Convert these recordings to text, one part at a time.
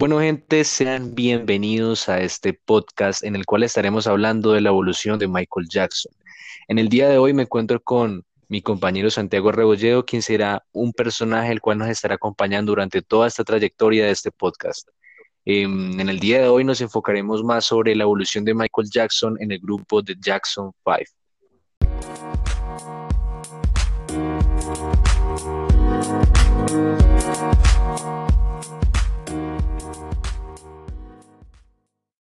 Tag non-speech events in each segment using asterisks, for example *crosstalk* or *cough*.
Bueno, gente, sean bienvenidos a este podcast en el cual estaremos hablando de la evolución de Michael Jackson. En el día de hoy me encuentro con mi compañero Santiago Rebolledo, quien será un personaje el cual nos estará acompañando durante toda esta trayectoria de este podcast. Em, en el día de hoy nos enfocaremos más sobre la evolución de Michael Jackson en el grupo de Jackson 5.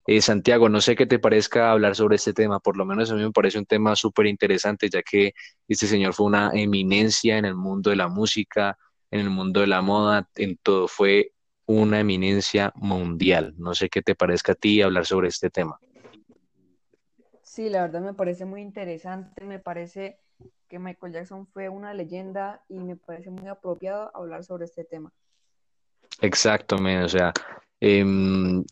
Eh, Santiago, no sé qué te parezca hablar sobre este tema, por lo menos a mí me parece un tema súper interesante, ya que este señor fue una eminencia en el mundo de la música, en el mundo de la moda, en todo, fue una eminencia mundial. No sé qué te parezca a ti hablar sobre este tema. Sí, la verdad me parece muy interesante, me parece que Michael Jackson fue una leyenda y me parece muy apropiado hablar sobre este tema. Exactamente, o sea, em,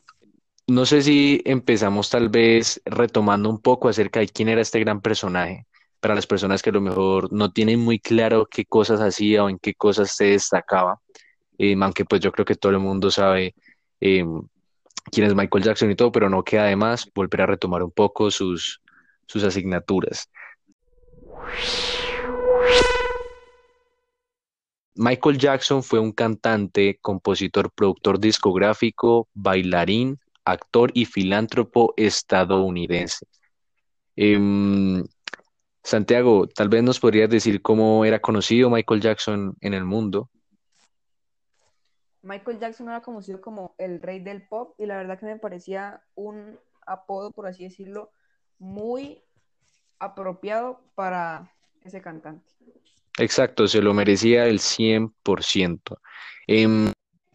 no sé si empezamos tal vez retomando un poco acerca de quién era este gran personaje, para las personas que a lo mejor no tienen muy claro qué cosas hacía o en qué cosas se destacaba, eh, aunque pues yo creo que todo el mundo sabe eh, quién es Michael Jackson y todo, pero no queda de más volver a retomar un poco sus, sus asignaturas. Michael Jackson fue un cantante, compositor, productor discográfico, bailarín, actor y filántropo estadounidense. Em, Santiago, tal vez nos podrías decir cómo era conocido Michael Jackson en el mundo. Michael Jackson era conocido como el rey del pop y la verdad que me parecía un apodo, por así decirlo, muy apropiado para ese cantante. Exacto, se lo merecía el 100%. Eh,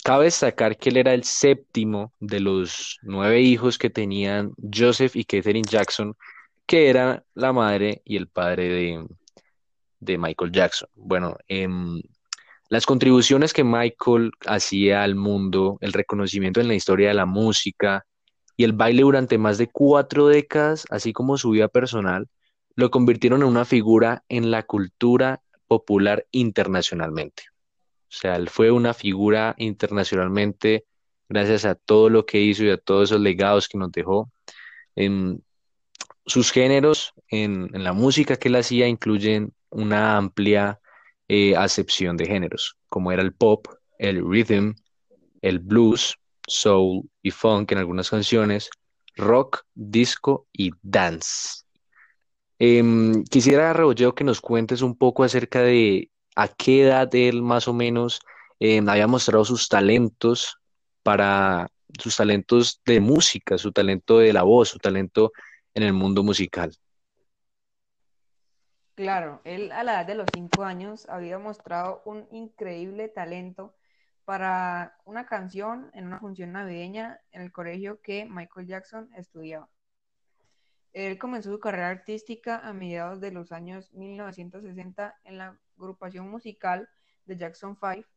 Cabe destacar que él era el séptimo de los nueve hijos que tenían Joseph y Catherine Jackson, que era la madre y el padre de, Michael Jackson. Bueno, em, las contribuciones que Michael hacía al mundo, el reconocimiento en la historia de la música y el baile durante más de cuatro décadas, así como su vida personal, lo convirtieron en una figura en la cultura popular internacionalmente. O sea, él fue una figura internacionalmente gracias a todo lo que hizo y a todos esos legados que nos dejó. En sus géneros en, la música que él hacía incluyen una amplia eh, acepción de géneros, como era el pop, el rhythm, el blues, soul y funk en algunas canciones, rock, disco y dance. Em, quisiera, Rebolleo, que nos cuentes un poco acerca de a qué edad él más o menos eh, había mostrado sus talentos para sus talentos de música, su talento de la voz, su talento en el mundo musical. Claro, él a la edad de los cinco años había mostrado un increíble talento para una canción en una función navideña en el colegio que Michael Jackson estudiaba. Él comenzó su carrera artística a mediados de los años 1960 en la agrupación musical de Jackson 5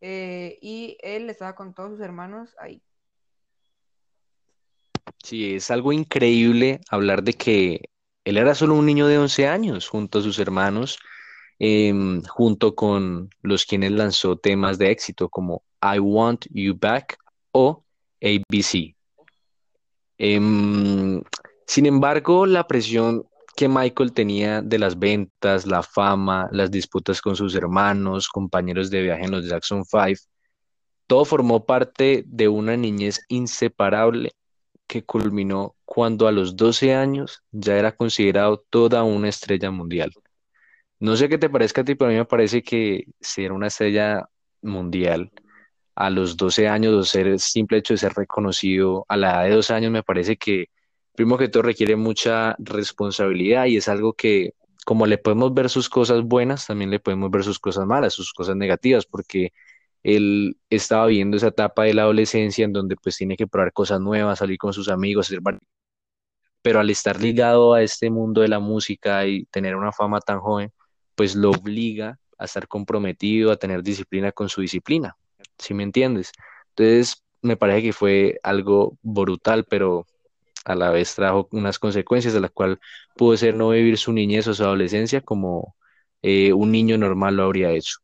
eh, y él estaba con todos sus hermanos ahí. Sí, es algo increíble hablar de que él era solo un niño de 11 años junto a sus hermanos, em, junto con los quienes lanzó temas de éxito como I Want You Back o ABC. Em, sin embargo, la presión que Michael tenía de las ventas, la fama, las disputas con sus hermanos, compañeros de viaje en los Jackson Five, todo formó parte de una niñez inseparable que culminó cuando a los 12 años ya era considerado toda una estrella mundial. No sé qué te parezca a ti, pero a mí me parece que ser una estrella mundial a los 12 años, o ser simple hecho de ser reconocido a la edad de 12 años, me parece que primero que todo requiere mucha responsabilidad y es algo que como le podemos ver sus cosas buenas, también le podemos ver sus cosas malas, sus cosas negativas, porque él estaba viendo esa etapa de la adolescencia en donde pues tiene que probar cosas nuevas, salir con sus amigos, pero al estar ligado a este mundo de la música y tener una fama tan joven, pues lo obliga a estar comprometido, a tener disciplina con su disciplina, ¿sí me entiendes? Entonces, me parece que fue algo brutal, pero a la vez trajo unas consecuencias de las cuales pudo ser no vivir su niñez o su adolescencia como eh, un niño normal lo habría hecho.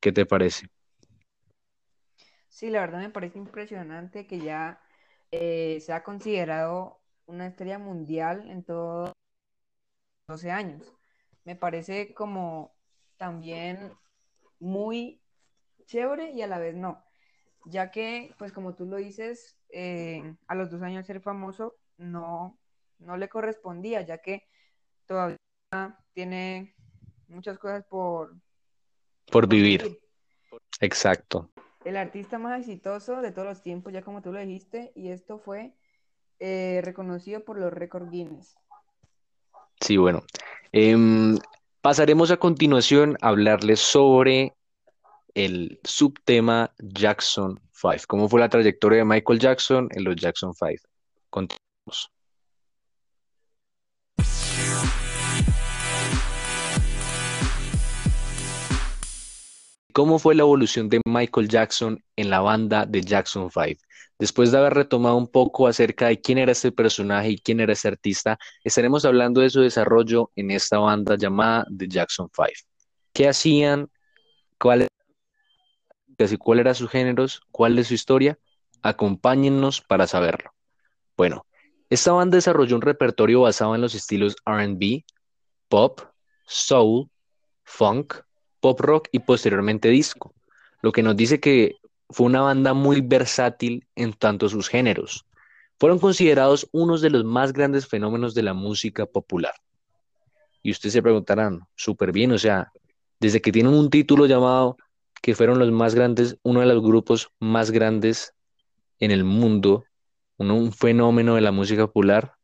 ¿Qué te parece? Sí, la verdad me parece impresionante que ya eh, se ha considerado una estrella mundial en todos 12 años. Me parece como también muy chévere y a la vez no, ya que, pues como tú lo dices, eh, a los dos años ser famoso no, no le correspondía, ya que todavía tiene muchas cosas por, Por vivir. Exacto. El artista más exitoso de todos los tiempos, ya como tú lo dijiste, y esto fue eh, reconocido por los récords Guinness. Sí, bueno. Em, pasaremos a continuación a hablarles sobre el subtema Jackson 5. ¿Cómo fue la trayectoria de Michael Jackson en los Jackson 5? ¿Cómo fue la evolución de Michael Jackson en la banda de Jackson 5? Después de haber retomado un poco acerca de quién era este personaje y quién era este artista, estaremos hablando de su desarrollo en esta banda llamada The Jackson 5. ¿Qué hacían? ¿Cuál, cuál eran sus géneros? ¿Cuál es su historia? Acompáñennos para saberlo. Bueno, esta banda desarrolló un repertorio basado en los estilos RB, pop, soul, funk, pop rock y posteriormente disco, lo que nos dice que fue una banda muy versátil en tanto sus géneros. Fueron considerados unos de los más grandes fenómenos de la música popular. Y ustedes se preguntarán, súper bien, o sea, desde que tienen un título llamado que fueron los más grandes, uno de los grupos más grandes en el mundo, un, fenómeno de la música popular,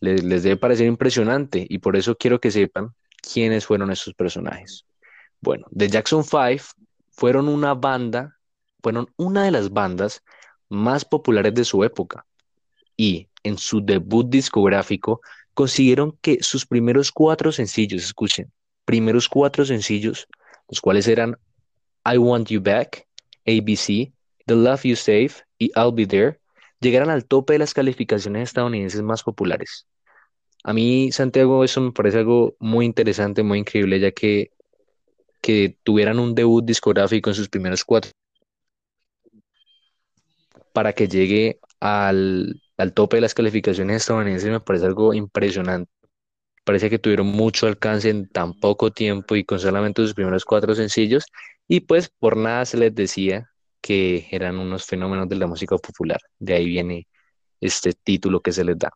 les, debe parecer impresionante y por eso quiero que sepan quiénes fueron esos personajes. Bueno, The Jackson 5 fueron una banda, fueron una de las bandas más populares de su época y en su debut discográfico consiguieron que sus primeros cuatro sencillos, escuchen, primeros cuatro sencillos, los cuales eran I Want You Back, ABC, The Love You Save y I'll Be There, llegaran al tope de las calificaciones estadounidenses más populares. A mí, Santiago, eso me parece algo muy interesante, muy increíble, ya que que tuvieran un debut discográfico en sus primeros cuatro para que llegue al, al tope de las calificaciones estadounidenses me parece algo impresionante. Parece que tuvieron mucho alcance en tan poco tiempo y con solamente sus primeros cuatro sencillos y pues por nada se les decía que eran unos fenómenos de la música popular. De ahí viene este título que se les da.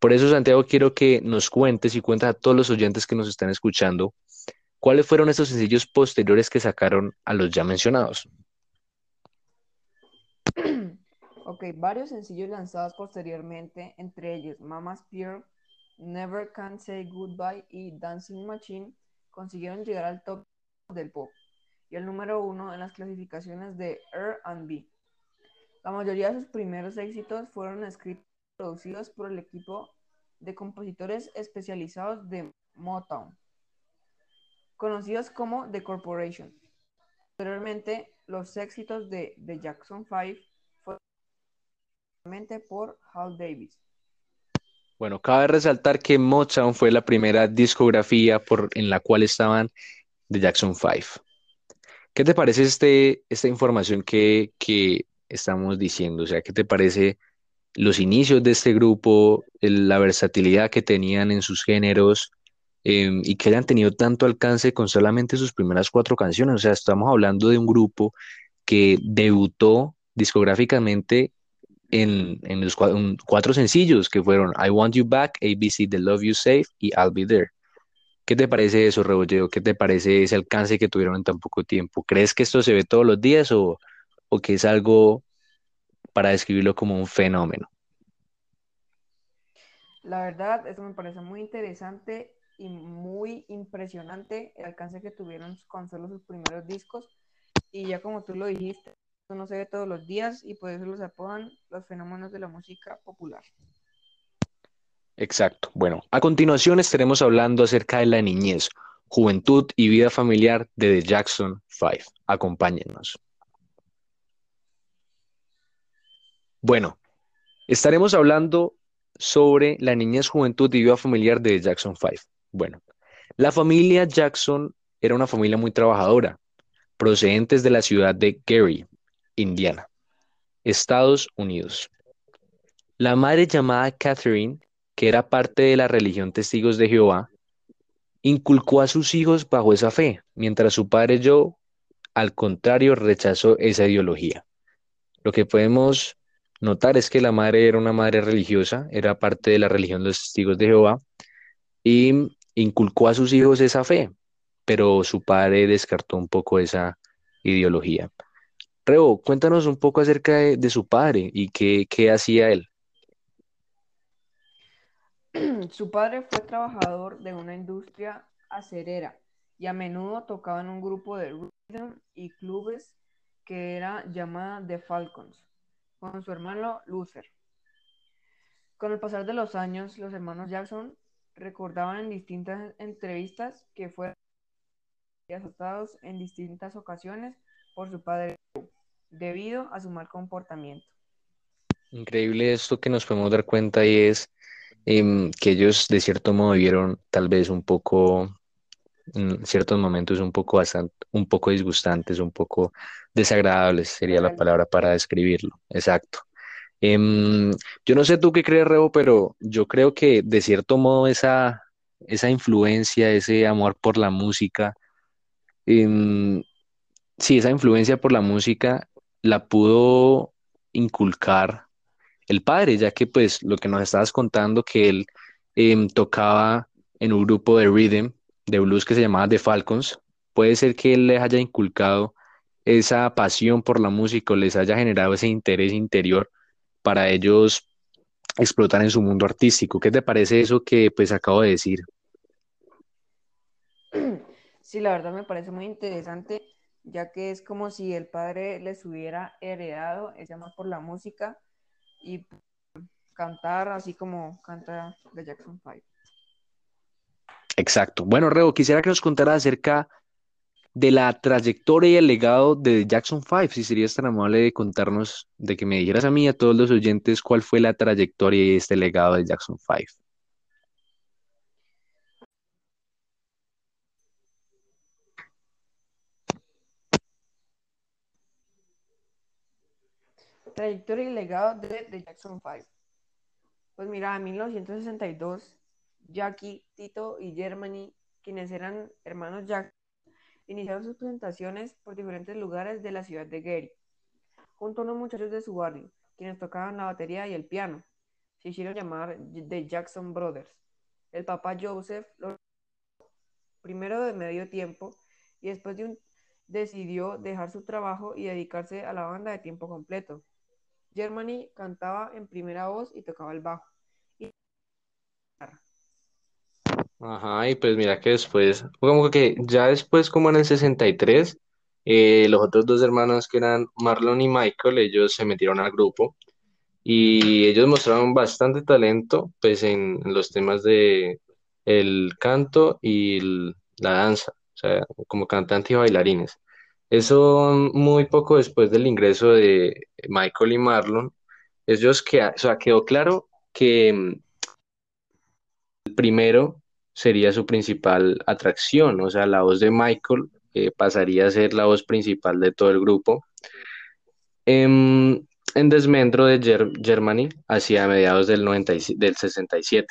Por eso, Santiago, quiero que nos cuentes y cuentes a todos los oyentes que nos están escuchando ¿Cuáles fueron esos sencillos posteriores que sacaron a los ya mencionados? *clears throat* Ok, varios sencillos lanzados posteriormente, entre ellos Mama's Pearl, Never Can Say Goodbye y Dancing Machine, consiguieron llegar al top del pop y el número uno en las clasificaciones de R&B. La mayoría de sus primeros éxitos fueron escritos y producidos por el equipo de compositores especializados de Motown conocidos como The Corporation. Posteriormente, los éxitos de The Jackson 5 fueron por Hal Davis. Bueno, cabe resaltar que Motown fue la primera discografía en la cual estaban The Jackson 5. ¿Qué te parece este, esta información que, que estamos diciendo? O sea, ¿qué te parece los inicios de este grupo, la versatilidad que tenían en sus géneros? Em, y que hayan tenido tanto alcance con solamente sus primeras cuatro canciones. O sea, estamos hablando de un grupo que debutó discográficamente en, en los cuatro, cuatro sencillos que fueron I Want You Back, ABC, The Love You Save y I'll Be There. ¿Qué te parece eso, Rebolleo? ¿Qué te parece ese alcance que tuvieron en tan poco tiempo? ¿Crees que esto se ve todos los días o, o que es algo para describirlo como un fenómeno? La verdad, eso me parece muy interesante y muy impresionante el alcance que tuvieron con solo sus primeros discos. Y ya como tú lo dijiste, no se ve todos los días y por eso los apodan los fenómenos de la música popular. Exacto. Bueno, a continuación estaremos hablando acerca de la niñez, juventud y vida familiar de The Jackson 5. Acompáñennos. Bueno, estaremos hablando sobre la niñez, juventud y vida familiar de The Jackson 5. Bueno, la familia Jackson era una familia muy trabajadora, procedentes de la ciudad de Gary, Indiana, Estados Unidos. La madre llamada Catherine, que era parte de la religión Testigos de Jehová, inculcó a sus hijos bajo esa fe, mientras su padre Joe, al contrario, rechazó esa ideología. Lo que podemos notar es que la madre era una madre religiosa, era parte de la religión de los Testigos de Jehová, y inculcó a sus hijos esa fe, pero su padre descartó un poco esa ideología. Rebo, cuéntanos un poco acerca de, de su padre y qué, qué hacía él. *clears throat* Su padre fue trabajador de una industria acerera y a menudo tocaba en un grupo de rhythm y clubes que era llamada The Falcons, con su hermano Luther. Con el pasar de los años, los hermanos Jackson recordaban en distintas entrevistas que fueron azotados en distintas ocasiones por su padre debido a su mal comportamiento. Increíble esto que nos podemos dar cuenta y es em, que ellos de cierto modo vieron tal vez un poco, en ciertos momentos un poco bastante, un poco disgustantes, un poco desagradables, sería la palabra para describirlo. Exacto. Em, yo no sé tú qué crees, Rebo, pero yo creo que de cierto modo esa, esa influencia, ese amor por la música, em, sí, esa influencia por la música la pudo inculcar el padre, ya que pues lo que nos estabas contando, que él em, tocaba en un grupo de rhythm, de blues que se llamaba The Falcons, puede ser que él les haya inculcado esa pasión por la música, o les haya generado ese interés interior para ellos explotar en su mundo artístico. ¿Qué te parece eso que pues acabo de decir? Sí, la verdad me parece muy interesante, ya que es como si el padre les hubiera heredado ese amor por la música y cantar así como canta The Jackson 5. Exacto. Bueno, Rebo, quisiera que nos contara acerca de la trayectoria y el legado de Jackson 5, si serías tan amable de contarnos, de que me dijeras a mí y a todos los oyentes cuál fue la trayectoria y este legado de Jackson 5. Trayectoria y legado de The Jackson 5. Pues mira, en 1962, Jackie, Tito y Germany, quienes eran hermanos Jackson, iniciaron sus presentaciones por diferentes lugares de la ciudad de Gary, junto a unos muchachos de su barrio, quienes tocaban la batería y el piano. Se hicieron llamar The Jackson Brothers. El papá Joseph lo primero de medio tiempo y después de un decidió dejar su trabajo y dedicarse a la banda de tiempo completo. Germany cantaba en primera voz y tocaba el bajo. Ajá, y pues mira que después, como que ya después, como en el 63, eh, los otros dos hermanos que eran Marlon y Michael, ellos se metieron al grupo y ellos mostraron bastante talento, pues en, los temas de el canto y la danza, o sea, como cantantes y bailarines. Eso muy poco después del ingreso de Michael y Marlon, ellos que, quedó claro que mm, el primero sería su principal atracción, o sea, la voz de Michael eh, pasaría a ser la voz principal de todo el grupo. En, en desmedro de Ger- Germany hacia mediados del, 97 del 67.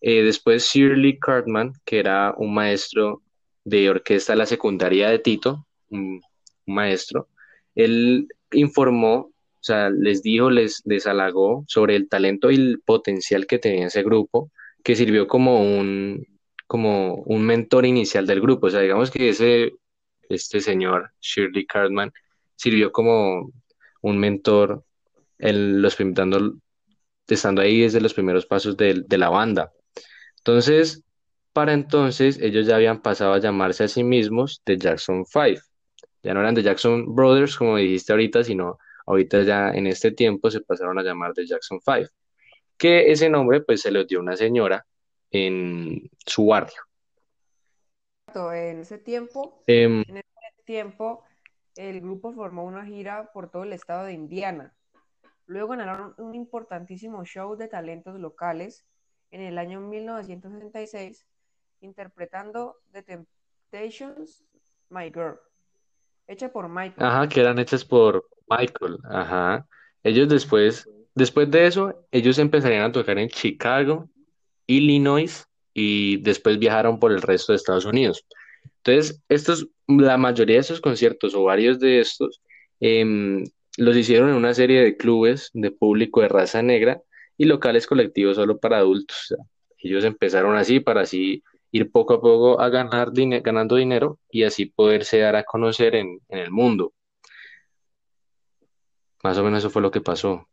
Eh, después Shirley Cartman, que era un maestro de orquesta de la secundaria de Tito, un, maestro, él informó, o sea, les dijo, les, les halagó sobre el talento y el potencial que tenía ese grupo, que sirvió como un, como un mentor inicial del grupo. O sea, digamos que ese, este señor, Shirley Cartman, sirvió como un mentor en los, dando- estando ahí desde los primeros pasos de de la banda. Entonces, para entonces, ellos ya habían pasado a llamarse a sí mismos The Jackson Five. Ya no eran The Jackson Brothers, como dijiste ahorita, sino ahorita ya en este tiempo se pasaron a llamar The Jackson Five. Que ese nombre, pues, se lo dio una señora en su barrio. En ese tiempo, Em, en ese tiempo, el grupo formó una gira por todo el estado de Indiana. Luego ganaron un importantísimo show de talentos locales en el año 1966, interpretando The Temptations, My Girl, hecha por Michael. ajá, que eran hechas por, Michael, ajá. Ellos después, después de eso, ellos empezarían a tocar en Chicago, Illinois y después viajaron por el resto de Estados Unidos. Entonces, estos, la mayoría de esos conciertos o varios de estos em, los hicieron en una serie de clubes de público de raza negra y locales colectivos solo para adultos. Ellos empezaron así para así ir poco a poco a ganar dine- ganando dinero y así poderse dar a conocer en, en el mundo. Más o menos eso fue lo que pasó.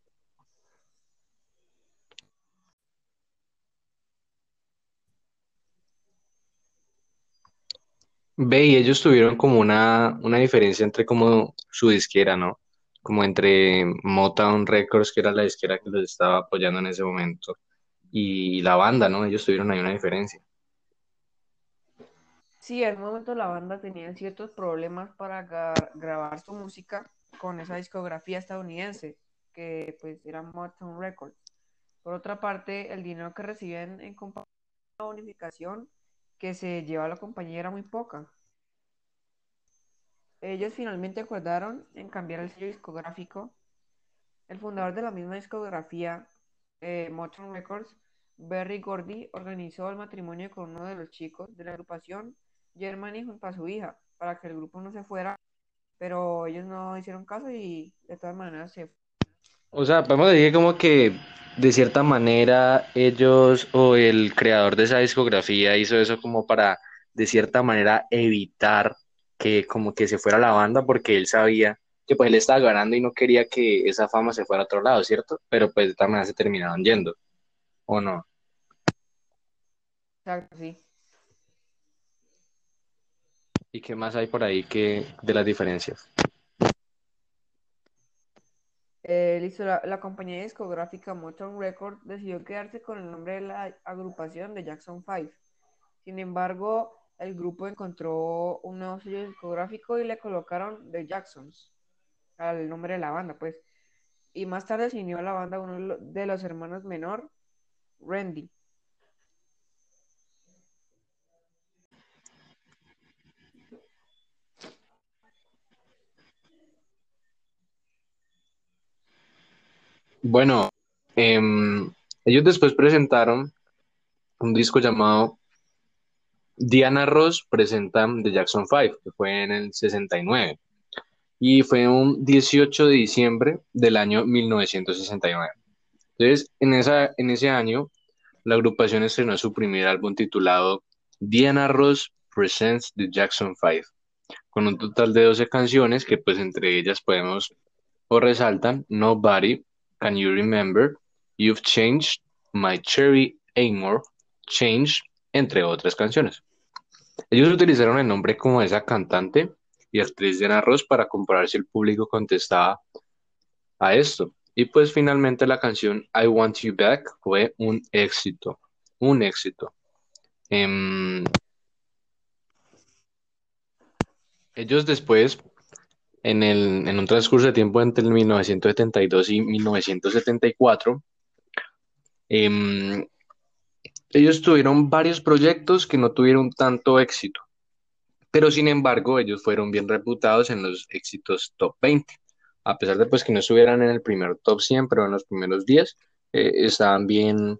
Ve, y ellos tuvieron como una, una diferencia entre como su disquera, ¿no? Como entre Motown Records, que era la disquera que los estaba apoyando en ese momento, y la banda, ¿no? Ellos tuvieron ahí una diferencia. Sí, en un momento la banda tenía ciertos problemas para gra- grabar su música con esa discografía estadounidense, que pues era Motown Records. Por otra parte, el dinero que recibían en comparación a la bonificación que se lleva la compañía era muy poca. Ellos finalmente acordaron en cambiar el sello discográfico. El fundador de la misma discografía, eh, Motown Records, Berry Gordy, organizó el matrimonio con uno de los chicos de la agrupación, Germany, junto a su hija, para que el grupo no se fuera, pero ellos no hicieron caso y de todas maneras se O sea, podemos decir como que de cierta manera ellos o el creador de esa discografía hizo eso como para de cierta manera evitar que como que se fuera la banda porque él sabía que pues él estaba ganando y no quería que esa fama se fuera a otro lado, ¿cierto? Pero pues de todas maneras se terminaron yendo, ¿o no? Exacto, sí. ¿Y qué más hay por ahí que de las diferencias? Eh, listo, la, la compañía discográfica Motown Records decidió quedarse con el nombre de la agrupación de Jackson 5. Sin embargo, el grupo encontró un nuevo sello discográfico y le colocaron The Jacksons al nombre de la banda, pues. Y más tarde se unió a la banda uno de lo- de los hermanos menor, Randy. Bueno, em, ellos después presentaron un disco llamado Diana Ross presenta The Jackson 5, que fue en el 69, y fue un 18 de diciembre del año 1969. Entonces, en esa, en ese año, la agrupación estrenó su primer álbum titulado Diana Ross Presents The Jackson 5, con un total de 12 canciones que pues entre ellas podemos o resaltan Nobody, Can You Remember, You've Changed, My Cherry Amor, Change, entre otras canciones. Ellos utilizaron el nombre como esa cantante y actriz Diana Ross para comparar si el público contestaba a esto. Y pues finalmente la canción I Want You Back fue un éxito, un éxito. Em, ellos después, en el, en un transcurso de tiempo entre el 1972 y 1974, em, ellos tuvieron varios proyectos que no tuvieron tanto éxito. pero sin embargo ellos fueron bien reputados en los éxitos top 20. A pesar de pues que no estuvieran en el primer top 100, pero en los primeros 10, eh, estaban bien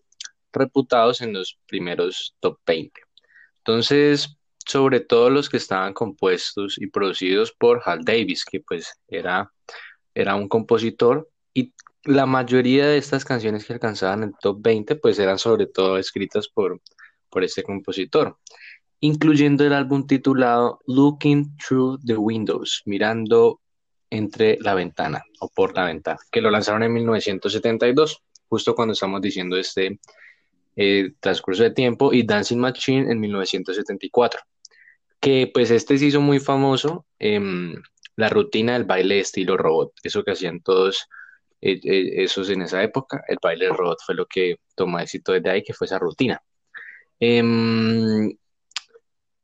reputados en los primeros top 20. Entonces, sobre todo los que estaban compuestos y producidos por Hal Davis, que pues era, era un compositor y la mayoría de estas canciones que alcanzaban el top 20 pues eran sobre todo escritas por, por este compositor incluyendo el álbum titulado Looking Through the Windows, mirando entre la ventana o por la ventana, que lo lanzaron en 1972, justo cuando estamos diciendo este eh, transcurso de tiempo, y Dancing Machine en 1974, que pues este se hizo muy famoso, em, la rutina del baile estilo robot, eso que hacían todos eh, eh, esos en esa época, el baile robot fue lo que tomó éxito desde ahí, que fue esa rutina. Em,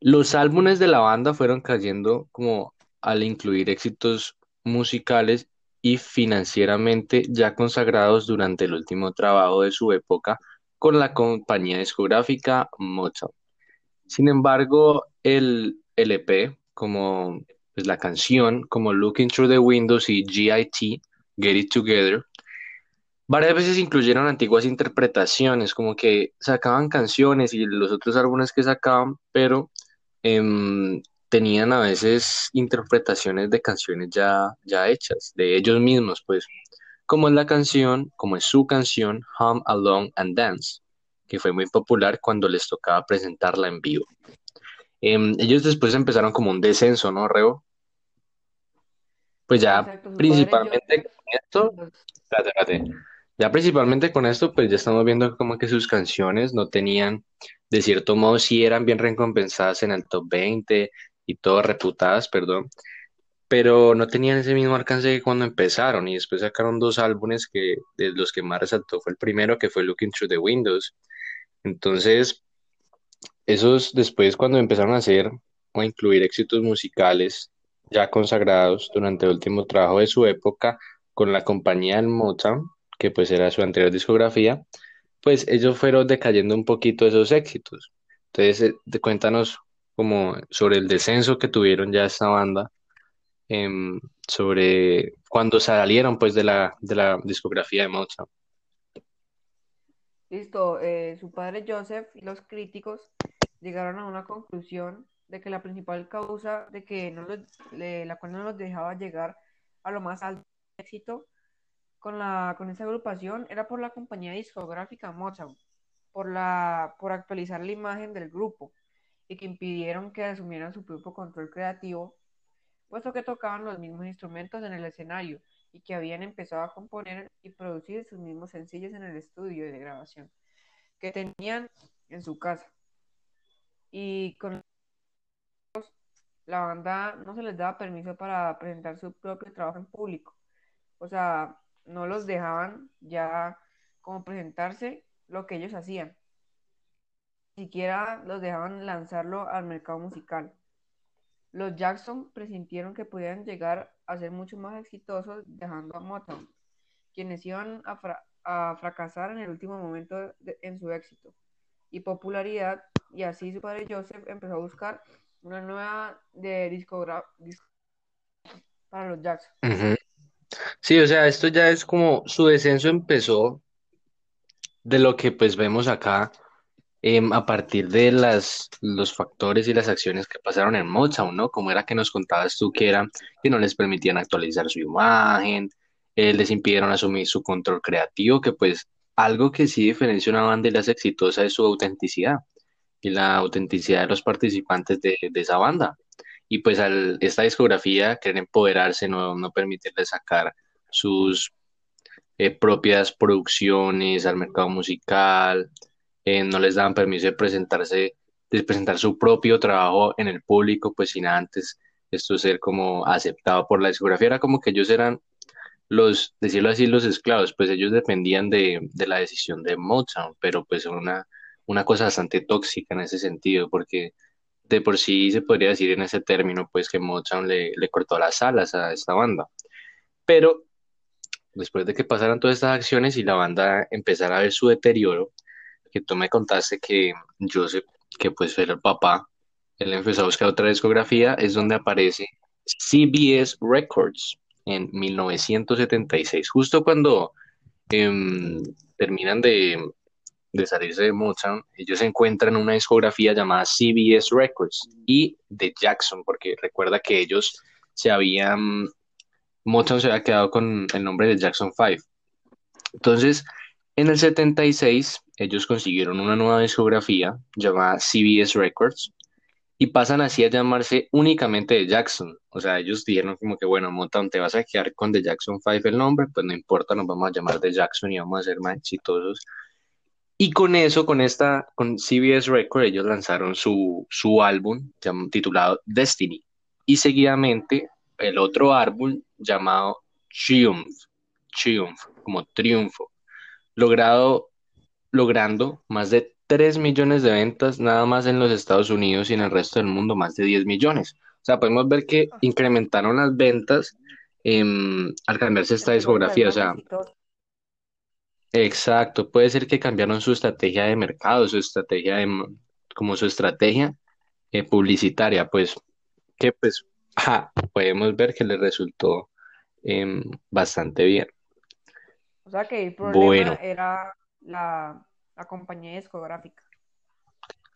los álbumes de la banda fueron cayendo como al incluir éxitos musicales y financieramente ya consagrados durante el último trabajo de su época con la compañía discográfica Motown. Sin embargo, el LP, como pues la canción como Looking Through the Windows y GIT, Get It Together, varias veces incluyeron antiguas interpretaciones, como que sacaban canciones y los otros álbumes que sacaban, pero em, tenían a veces interpretaciones de canciones ya, ya hechas, de ellos mismos, pues, como es la canción, como es su canción, Hum Along and Dance, que fue muy popular cuando les tocaba presentarla en vivo. Em, ellos después empezaron como un descenso, ¿no, Reo? Pues ya exacto, principalmente con esto, espérate, espérate. Ya principalmente con esto, pues ya estamos viendo como que sus canciones no tenían, de cierto modo, sí eran bien recompensadas en el top 20 y todo reputadas, perdón, pero no tenían ese mismo alcance que cuando empezaron y después sacaron dos álbumes que de los que más resaltó fue el primero que fue Looking Through the Windows. Entonces, esos después cuando empezaron a hacer o a incluir éxitos musicales ya consagrados durante el último trabajo de su época con la compañía del Motown, que pues era su anterior discografía, pues ellos fueron decayendo un poquito esos éxitos. Entonces, eh, cuéntanos como sobre el descenso que tuvieron ya esta banda, em, sobre cuando salieron pues de la, de la discografía de Motown. Listo, eh, su padre Joseph y los críticos llegaron a una conclusión de que la principal causa de que no los, le- la cual no los dejaba llegar a lo más alto éxito con la, con esa agrupación era por la compañía discográfica Motown, por la, por actualizar la imagen del grupo y que impidieron que asumieran su propio control creativo, puesto que tocaban los mismos instrumentos en el escenario y que habían empezado a componer y producir sus mismos sencillos en el estudio de grabación que tenían en su casa. Y con la banda no se les daba permiso para presentar su propio trabajo en público. O sea, no los dejaban ya como presentarse lo que ellos hacían. Ni siquiera los dejaban lanzarlo al mercado musical. Los Jackson presintieron que podían llegar a ser mucho más exitosos dejando a Motown, quienes iban a, fra- a fracasar en el último momento en su éxito y popularidad, y así su padre Joseph empezó a buscar una nueva de discogra dis- para los Jackson. Sí, o sea, esto ya es como su descenso empezó de lo que pues vemos acá em, a partir de las, los factores y las acciones que pasaron en Motown, ¿no? Como era que nos contabas tú que era que no les permitían actualizar su imagen, eh, les impidieron asumir su control creativo, que pues algo que sí diferencia una banda y la exitosa es su autenticidad y la autenticidad de los participantes de, de esa banda. Y pues al esta discografía querer empoderarse, no, no permitirle sacar sus eh, propias producciones al mercado musical, eh, no les daban permiso de presentarse, de presentar su propio trabajo en el público, pues sin antes esto ser como aceptado por la discografía, era como que ellos eran los, decirlo así, los esclavos, pues ellos dependían de, de la decisión de Motown, pero pues una, una cosa bastante tóxica en ese sentido, porque de por sí se podría decir en ese término, pues que Motown le, le cortó las alas a esta banda. Pero después de que pasaran todas estas acciones y la banda empezara a ver su deterioro, que tú me contaste que Joseph, que pues era el papá, él empezó a buscar otra discografía, es donde aparece CBS Records en 1976, justo cuando em, terminan de, de salirse de Motown, ellos encuentran una discografía llamada CBS Records y de Jackson, porque recuerda que ellos se habían, Motown se había quedado con el nombre de Jackson 5. Entonces, en el 76, ellos consiguieron una nueva discografía llamada CBS Records y pasan así a llamarse únicamente The Jackson. O sea, ellos dijeron como que, bueno, Motown, te vas a quedar con The Jackson 5 el nombre, pues no importa, nos vamos a llamar The Jackson y vamos a ser más exitosos. Y con eso, con esta, con CBS Records, ellos lanzaron su, su álbum titulado Destiny. Y seguidamente el otro álbum llamado Triumph, Triumph, como triunfo, logrado, logrando más de 3 millones de ventas nada más en los Estados Unidos y en el resto del mundo más de 10 millones. O sea, podemos ver que incrementaron las ventas em, al cambiarse esta discografía. O sea. Exacto, puede ser que cambiaron su estrategia de mercado, su estrategia de, como su estrategia eh, publicitaria, pues que pues podemos ver que le resultó em, bastante bien. O sea que el problema Bueno, era la, la compañía discográfica.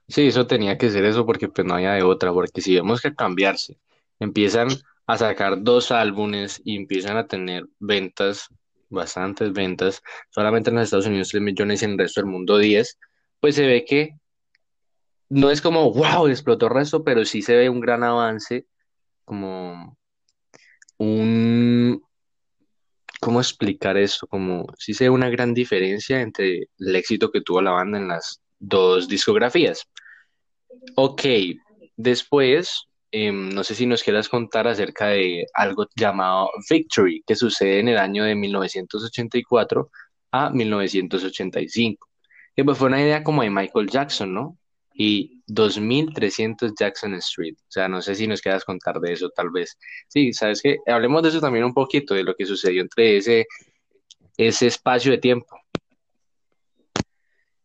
sí, eso tenía que ser eso porque pues no había de otra, porque si vemos que cambiarse, empiezan a sacar dos álbumes y empiezan a tener ventas, bastantes ventas, solamente en los Estados Unidos 3 millones y en el resto del mundo 10, pues se ve que no es como, wow, explotó el resto, pero sí se ve un gran avance, como un, ¿cómo explicar esto? Como sí se ve una gran diferencia entre el éxito que tuvo la banda en las dos discografías. Ok, después, em, no sé si nos quieras contar acerca de algo llamado Victory, que sucede en el año de 1984 a 1985, que pues fue una idea como de Michael Jackson, ¿no? Y 2300 Jackson Street, o sea, no sé si nos quieras contar de eso, tal vez. Sí, sabes que hablemos de eso también un poquito, de lo que sucedió entre ese, ese espacio de tiempo.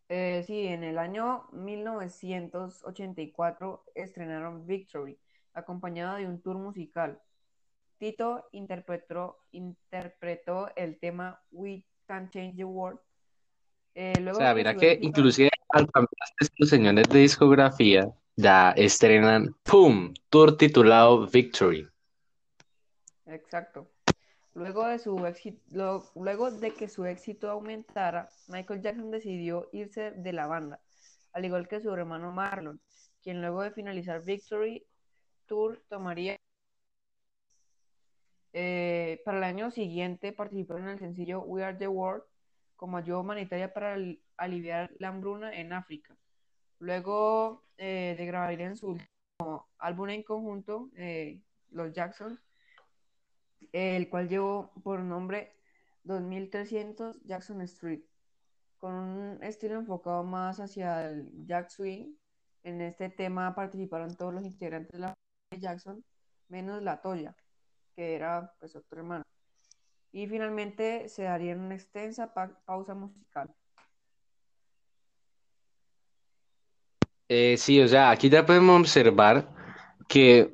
Eh, sí, en el año 1984 estrenaron Victory, acompañado de un tour musical. Tito interpretó, interpretó el tema We Can Change the World. Eh, O luego sea, mira que inclusive al cambiar estos señores de discografía, ya estrenan, ¡pum!, tour titulado Victory. exacto, luego de su éxito, luego de que su éxito aumentara, Michael Jackson decidió irse de la banda, al igual que su hermano Marlon, quien luego de finalizar Victory Tour tomaría Eh, para el año siguiente participó en el sencillo We Are the World como ayuda humanitaria para al- aliviar la hambruna en África. Luego eh, de grabar en su último álbum en conjunto, eh, Los Jackson, el cual llevó por nombre 2300 Jackson Street, con un estilo enfocado más hacia el Jack Swing. En este tema participaron todos los integrantes de la familia Jackson, menos la Toya, que era pues otro hermano. Y finalmente se daría una extensa pa- pausa musical. Eh, sí, o sea, aquí ya podemos observar que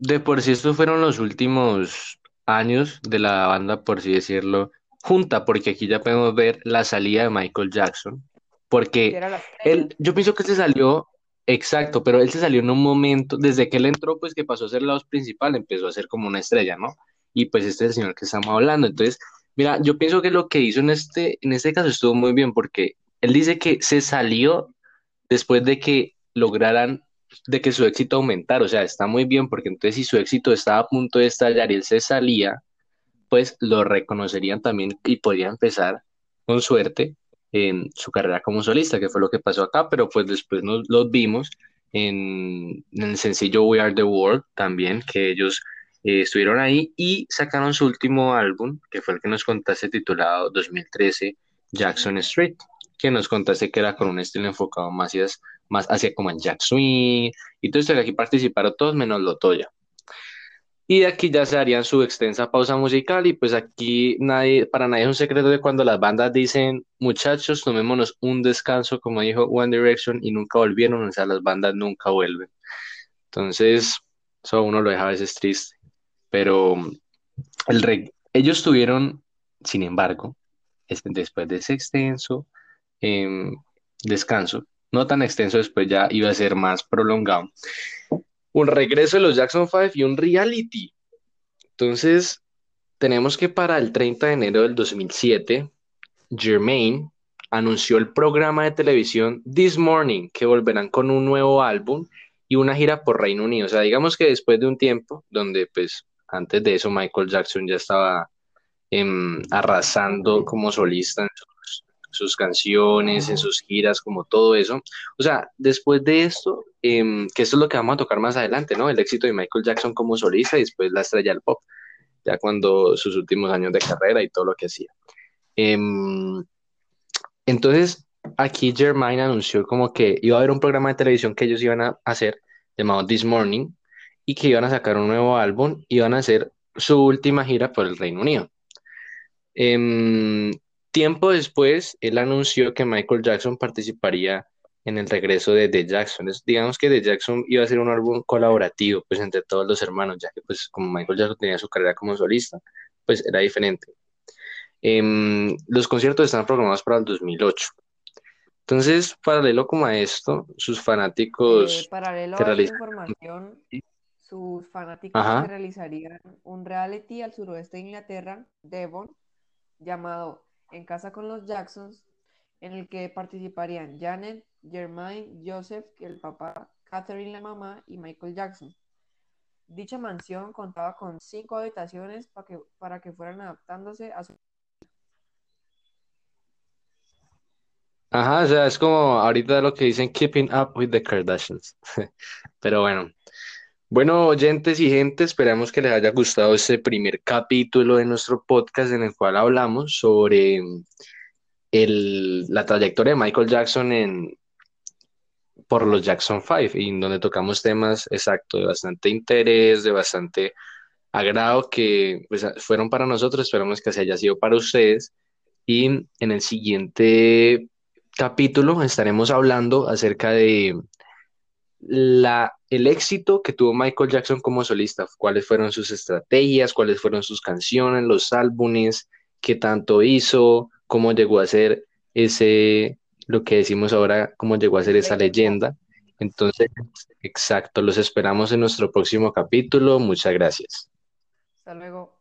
de por sí estos fueron los últimos años de la banda, por así decirlo, junta, porque aquí ya podemos ver la salida de Michael Jackson, que porque él, yo pienso que se salió, exacto, pero él se salió en un momento, desde que él entró, pues que pasó a ser la voz principal, empezó a ser como una estrella, ¿no? Y pues este es el señor que estamos hablando. Entonces, mira, yo pienso que lo que hizo en este, en este caso estuvo muy bien, porque él dice que se salió después de que lograran, de que su éxito aumentara. O sea, está muy bien porque entonces si su éxito estaba a punto de estallar y él se salía, pues lo reconocerían también y podría empezar con suerte en su carrera como solista, que fue lo que pasó acá, pero pues después nos los vimos en, el sencillo We Are the World también, que ellos eh, estuvieron ahí y sacaron su último álbum, que fue el que nos contaste titulado 2013 Jackson Street, que nos contaste que era con un estilo enfocado más hacia, más hacia como el Jack Swing y que aquí participaron todos menos Lotoya. Y aquí ya se harían su extensa pausa musical y pues aquí nadie, para nadie es un secreto de cuando las bandas dicen, muchachos, tomémonos un descanso, como dijo One Direction, y nunca volvieron, o sea, las bandas nunca vuelven. Entonces, eso uno lo deja a veces triste. Pero el ellos tuvieron, sin embargo, este- después de ese extenso em, descanso, no tan extenso, después ya iba a ser más prolongado, un regreso de los Jackson 5 y un reality. Entonces, tenemos que para el 30 de enero del 2007, Jermaine anunció el programa de televisión This Morning, que volverán con un nuevo álbum y una gira por Reino Unido. O sea, digamos que después de un tiempo, donde pues antes de eso Michael Jackson ya estaba em, arrasando como solista en sus, sus canciones, en sus giras, como todo eso. O sea, después de esto, em, que esto es lo que vamos a tocar más adelante, ¿no? El éxito de Michael Jackson como solista y después la estrella del pop, ya cuando sus últimos años de carrera y todo lo que hacía. Em, entonces, aquí Jermaine anunció como que iba a haber un programa de televisión que ellos iban a hacer llamado This Morning y que iban a sacar un nuevo álbum y iban a hacer su última gira por el Reino Unido. Em, tiempo después, él anunció que Michael Jackson participaría en el regreso de The Jackson. Es- digamos que The Jackson iba a ser un álbum colaborativo, pues entre todos los hermanos, ya que pues como Michael Jackson tenía su carrera como solista, pues era diferente. Em, los conciertos están programados para el 2008. Entonces, paralelo como a esto, sus Eh, fanáticos paralelo se a esta realizan... información, sus fanáticos realizarían un reality al suroeste de Inglaterra, Devon, llamado En casa con los Jacksons, en el que participarían Janet, Jermaine, Joseph, el papá, Catherine, la mamá, y Michael Jackson. Dicha mansión contaba con cinco habitaciones para que, para que fueran adaptándose a su... ajá, o sea, es como ahorita lo que dicen Keeping Up with the Kardashians. *laughs* Pero bueno, bueno, oyentes y gente, esperamos que les haya gustado este primer capítulo de nuestro podcast en el cual hablamos sobre el, la trayectoria de Michael Jackson en, por los Jackson Five y en donde tocamos temas exacto de bastante interés, de bastante agrado que pues, fueron para nosotros, esperamos que así haya sido para ustedes. Y en el siguiente capítulo estaremos hablando acerca de la, el éxito que tuvo Michael Jackson como solista, cuáles fueron sus estrategias, cuáles fueron sus canciones, los álbumes, qué tanto hizo, cómo llegó a ser ese, lo que decimos ahora, cómo llegó a ser esa leyenda. Entonces, exacto, los esperamos en nuestro próximo capítulo. Muchas gracias. Hasta luego.